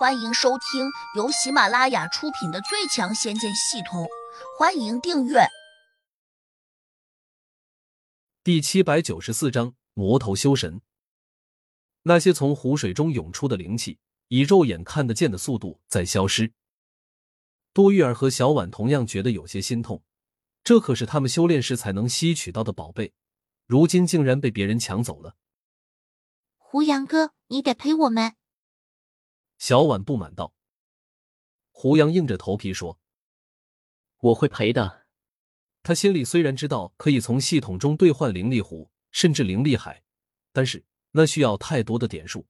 欢迎收听由喜马拉雅出品的《最强仙剑系统》，欢迎订阅。第七百九十四章魔头修神。那些从湖水中涌出的灵气，以肉眼看得见的速度在消失。多玉儿和小婉同样觉得有些心痛，这可是他们修炼时才能吸取到的宝贝，如今竟然被别人抢走了。胡杨哥，你得陪我们。小婉不满道。胡杨硬着头皮说：“我会赔的。”他心里虽然知道可以从系统中兑换灵力湖，甚至灵力海，但是那需要太多的点数。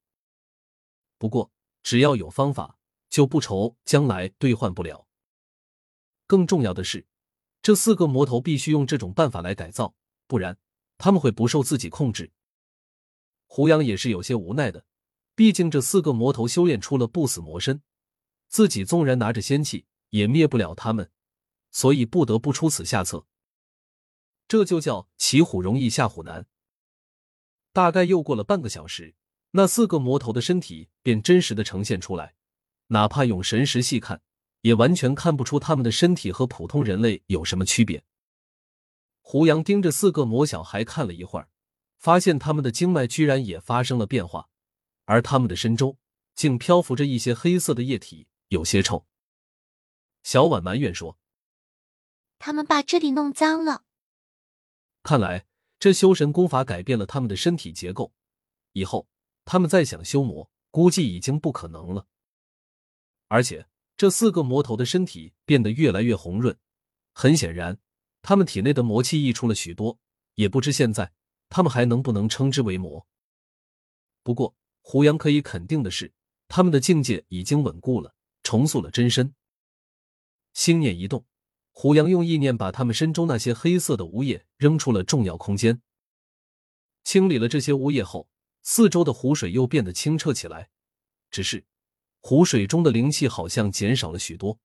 不过只要有方法，就不愁将来兑换不了。更重要的是，这四个魔头必须用这种办法来改造，不然他们会不受自己控制。胡杨也是有些无奈的。毕竟这四个魔头修炼出了不死魔身，自己纵然拿着仙器也灭不了他们，所以不得不出此下策。这就叫骑虎容易下虎难。大概又过了半个小时，那四个魔头的身体便真实的呈现出来，哪怕用神识细看，也完全看不出他们的身体和普通人类有什么区别。胡杨盯着四个魔小孩看了一会儿，发现他们的经脉居然也发生了变化。而他们的身周竟漂浮着一些黑色的液体，有些臭。小婉埋怨说：“他们把这里弄脏了。”看来这修神功法改变了他们的身体结构，以后他们再想修魔，估计已经不可能了。而且这四个魔头的身体变得越来越红润，很显然，他们体内的魔气溢出了许多。也不知现在他们还能不能称之为魔。不过。胡杨可以肯定的是，他们的境界已经稳固了，重塑了真身。心念一动，胡杨用意念把他们身中那些黑色的污液扔出了重要空间。清理了这些污液后，四周的湖水又变得清澈起来。只是，湖水中的灵气好像减少了许多。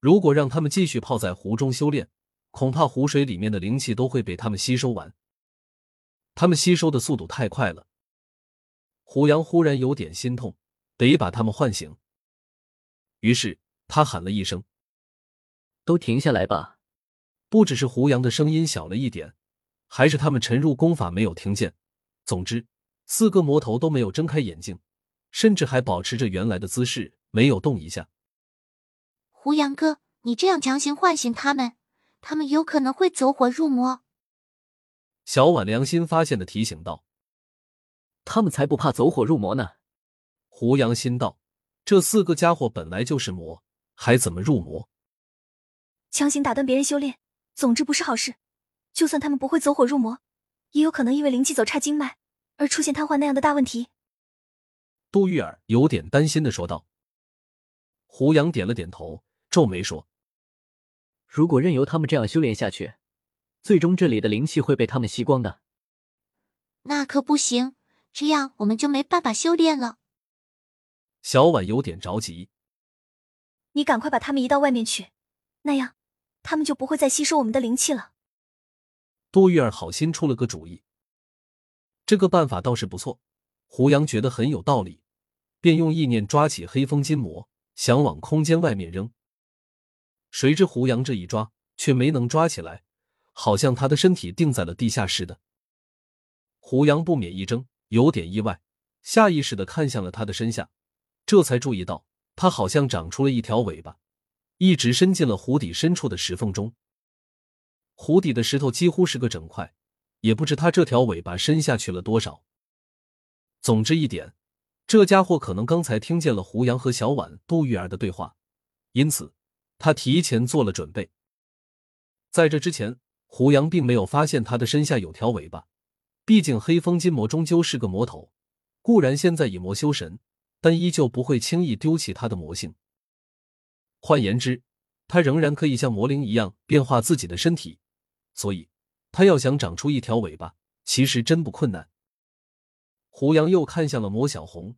如果让他们继续泡在湖中修炼，恐怕湖水里面的灵气都会被他们吸收完。他们吸收的速度太快了。胡杨忽然有点心痛，得把他们唤醒。于是他喊了一声：“都停下来吧！”不只是胡杨的声音小了一点，还是他们沉入功法没有听见。总之，四个魔头都没有睁开眼睛，甚至还保持着原来的姿势，没有动一下。胡杨哥，你这样强行唤醒他们，他们有可能会走火入魔。小婉良心发现的提醒道。他们才不怕走火入魔呢！胡杨心道：“这四个家伙本来就是魔，还怎么入魔？强行打断别人修炼，总之不是好事。就算他们不会走火入魔，也有可能因为灵气走差经脉而出现瘫痪那样的大问题。”杜玉儿有点担心的说道。胡杨点了点头，皱眉说：“如果任由他们这样修炼下去，最终这里的灵气会被他们吸光的。”那可不行，这样我们就没办法修炼了。小婉有点着急，你赶快把他们移到外面去，那样他们就不会再吸收我们的灵气了。杜玉儿好心出了个主意，这个办法倒是不错。胡杨觉得很有道理，便用意念抓起黑风金魔，想往空间外面扔。谁知胡杨这一抓，却没能抓起来，好像他的身体定在了地下似的。胡杨不免一怔，有点意外，下意识的看向了他的身下，这才注意到他好像长出了一条尾巴，一直伸进了湖底深处的石缝中。湖底的石头几乎是个整块，也不知他这条尾巴伸下去了多少。总之一点，这家伙可能刚才听见了胡杨和小婉、杜玉儿的对话，因此他提前做了准备。在这之前，胡杨并没有发现他的身下有条尾巴。毕竟黑风金魔终究是个魔头，固然现在以魔修神，但依旧不会轻易丢弃他的魔性。换言之，他仍然可以像魔灵一样变化自己的身体，所以他要想长出一条尾巴，其实真不困难。胡杨又看向了魔小红、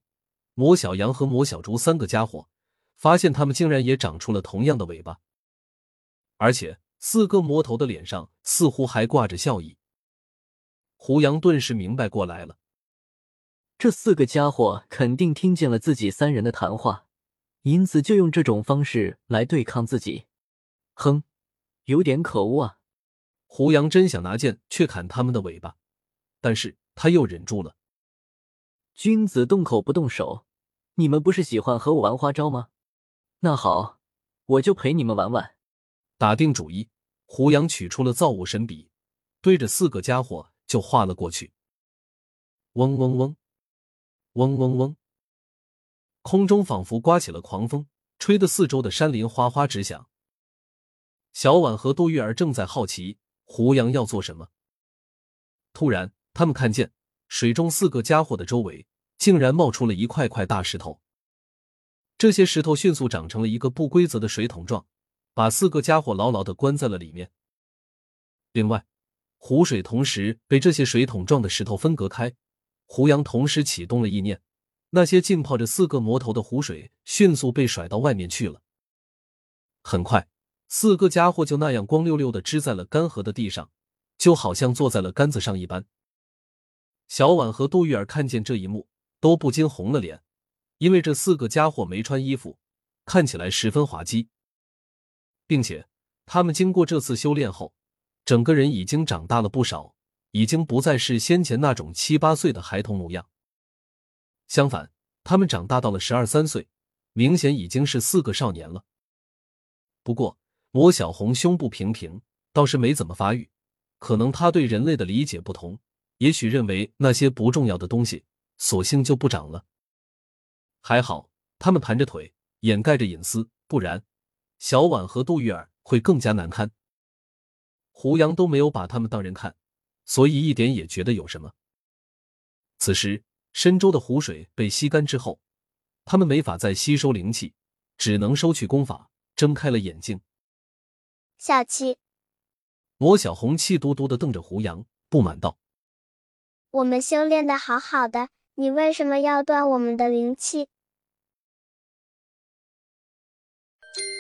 魔小羊和魔小竹三个家伙，发现他们竟然也长出了同样的尾巴，而且四个魔头的脸上似乎还挂着笑意。胡杨顿时明白过来了，这四个家伙肯定听见了自己三人的谈话，因此就用这种方式来对抗自己。哼，有点可恶啊！胡杨真想拿剑去砍他们的尾巴，但是他又忍住了。君子动口不动手，你们不是喜欢和我玩花招吗？那好，我就陪你们玩玩。打定主意，胡杨取出了造物神笔，对着四个家伙就画了过去。嗡嗡嗡，嗡嗡嗡，空中仿佛刮起了狂风，吹得四周的山林哗哗直响。小婉和杜玉儿正在好奇。胡杨要做什么？突然，他们看见水中四个家伙的周围竟然冒出了一块块大石头。这些石头迅速长成了一个不规则的水桶状，把四个家伙牢牢的关在了里面。另外，湖水同时被这些水桶状的石头分隔开。胡杨同时启动了意念，那些浸泡着四个魔头的湖水迅速被甩到外面去了。很快。四个家伙就那样光溜溜的支在了干涸的地上，就好像坐在了杆子上一般。小婉和杜玉儿看见这一幕，都不禁红了脸，因为这四个家伙没穿衣服，看起来十分滑稽，并且他们经过这次修炼后，整个人已经长大了不少，已经不再是先前那种七八岁的孩童模样。相反，他们长大到了十二三岁，明显已经是四个少年了。不过，魔小红胸部平平，倒是没怎么发育。可能他对人类的理解不同，也许认为那些不重要的东西，索性就不长了。还好，他们盘着腿，掩盖着隐私，不然小婉和杜玉儿会更加难堪。胡杨都没有把他们当人看，所以一点也觉得有什么。此时，深州的湖水被吸干之后，他们没法再吸收灵气，只能收取功法，睁开了眼睛。小七，罗小红气嘟嘟的瞪着胡杨，不满道：“我们修炼的好好的，你为什么要断我们的灵气？”